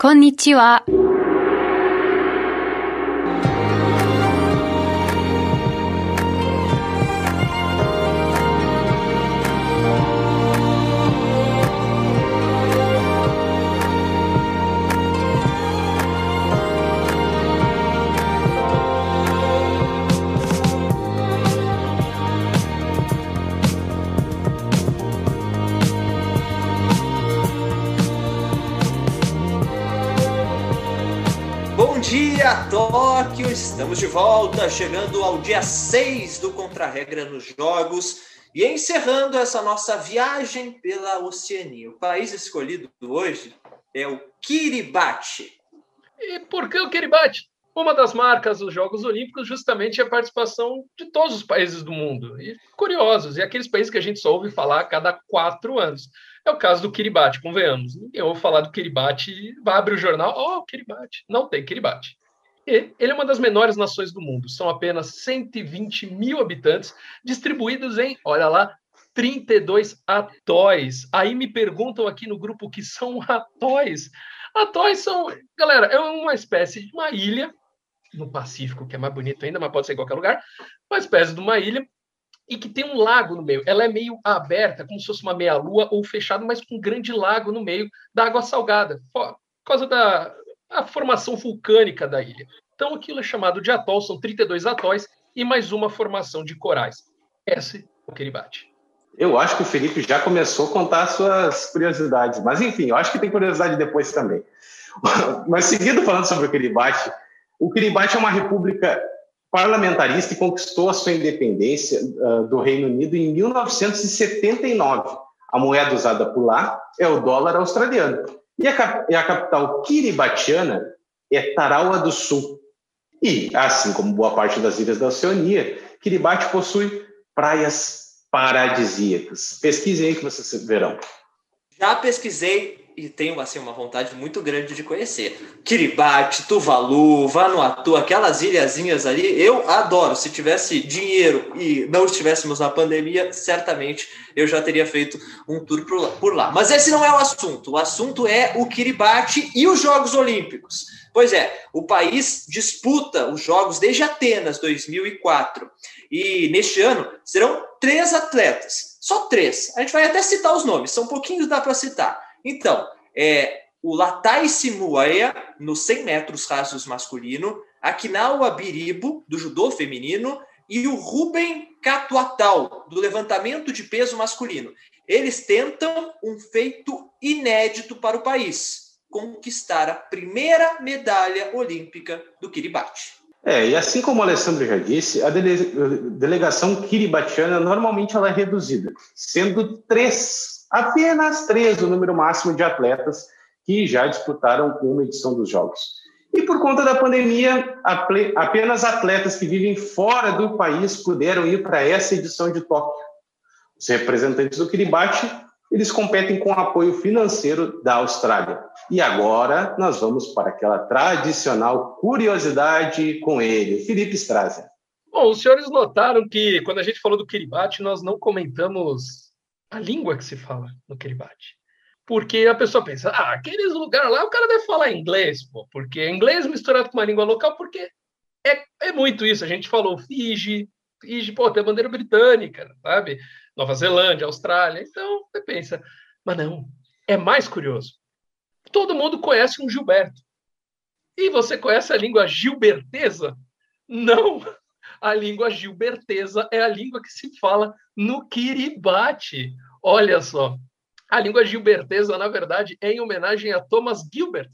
こんにちは。Dia, Tóquio! Estamos de volta, chegando ao dia 6 do Contra-Regra nos Jogos e encerrando essa nossa viagem pela Oceania. O país escolhido hoje é o Kiribati. E por que o Kiribati? Uma das marcas dos Jogos Olímpicos justamente é a participação de todos os países do mundo. E curiosos, e aqueles países que a gente só ouve falar a cada quatro anos. É o caso do Kiribati, convenhamos. Ninguém ouve falar do Kiribati, vai abrir o jornal, oh, Kiribati. Não tem Kiribati. E ele é uma das menores nações do mundo. São apenas 120 mil habitantes, distribuídos em, olha lá, 32 atóis. Aí me perguntam aqui no grupo que são atóis. Atóis são, galera, é uma espécie de uma ilha no Pacífico, que é mais bonito ainda, mas pode ser em qualquer lugar, uma espécie de uma ilha e que tem um lago no meio. Ela é meio aberta, como se fosse uma meia-lua ou fechada, mas com um grande lago no meio da água salgada, por causa da formação vulcânica da ilha. Então aquilo é chamado de atol, são 32 atóis e mais uma formação de corais. Esse é o Kiribati. Eu acho que o Felipe já começou a contar suas curiosidades, mas enfim, eu acho que tem curiosidade depois também. Mas seguindo falando sobre o Kiribati, o Kiribati é uma república parlamentarista e conquistou a sua independência uh, do Reino Unido em 1979. A moeda usada por lá é o dólar australiano. E a, e a capital kiribatiana é Tarawa do Sul. E, assim como boa parte das ilhas da Oceania, Kiribati possui praias paradisíacas. Pesquisem aí que vocês verão. Já pesquisei e tenho assim uma vontade muito grande de conhecer. Kiribati, Tuvalu, Vanuatu, aquelas ilhazinhas ali, eu adoro. Se tivesse dinheiro e não estivéssemos na pandemia, certamente eu já teria feito um tour por lá. Mas esse não é o assunto. O assunto é o Kiribati e os Jogos Olímpicos. Pois é, o país disputa os Jogos desde Atenas 2004. E neste ano serão três atletas, só três. A gente vai até citar os nomes, são pouquinhos dá para citar. Então, é o Latai Simuaya, no 100 metros rasos masculino, Akinawa Biribo, do judô feminino, e o Ruben Catuatal, do levantamento de peso masculino. Eles tentam um feito inédito para o país, conquistar a primeira medalha olímpica do Kiribati. É, e assim como o Alessandro já disse, a dele delegação kiribatiana normalmente ela é reduzida, sendo três apenas três o número máximo de atletas que já disputaram uma edição dos Jogos. E por conta da pandemia, apenas atletas que vivem fora do país puderam ir para essa edição de Tóquio. Os representantes do Kiribati, eles competem com apoio financeiro da Austrália. E agora nós vamos para aquela tradicional curiosidade com ele, Felipe Strazer. Bom, os senhores notaram que quando a gente falou do Kiribati, nós não comentamos a língua que se fala no Kiribati. Porque a pessoa pensa, ah, aqueles lugares lá o cara deve falar inglês, pô, porque é inglês misturado com uma língua local, porque é, é muito isso. A gente falou Fiji, Fiji, pô, tem a bandeira britânica, sabe? Nova Zelândia, Austrália. Então, você pensa, mas não, é mais curioso. Todo mundo conhece um Gilberto. E você conhece a língua gilbertesa? Não! A língua gilbertesa é a língua que se fala no Kiribati. Olha só, a língua gilbertesa, na verdade, é em homenagem a Thomas Gilbert,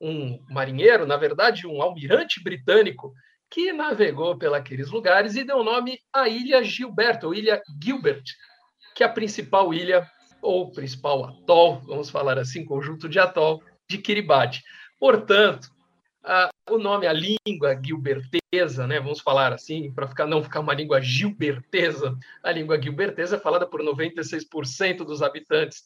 um marinheiro, na verdade, um almirante britânico que navegou pelos lugares e deu nome à ilha Gilberto, ou ilha Gilbert, que é a principal ilha ou principal atol, vamos falar assim, conjunto de atol de Kiribati. Portanto, a, o nome, a língua gilbertesa, né, vamos falar assim, para ficar, não ficar uma língua gilbertesa, a língua gilbertesa é falada por 96% dos habitantes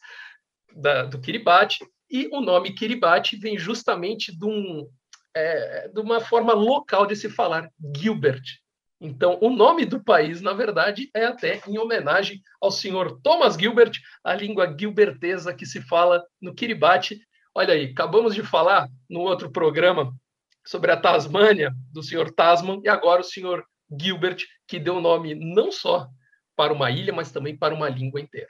da, do Kiribati, e o nome Kiribati vem justamente de, um, é, de uma forma local de se falar Gilbert. Então, o nome do país, na verdade, é até em homenagem ao senhor Thomas Gilbert, a língua gilbertesa que se fala no Kiribati, Olha aí, acabamos de falar no outro programa sobre a Tasmânia, do senhor Tasman, e agora o senhor Gilbert, que deu nome não só para uma ilha, mas também para uma língua inteira.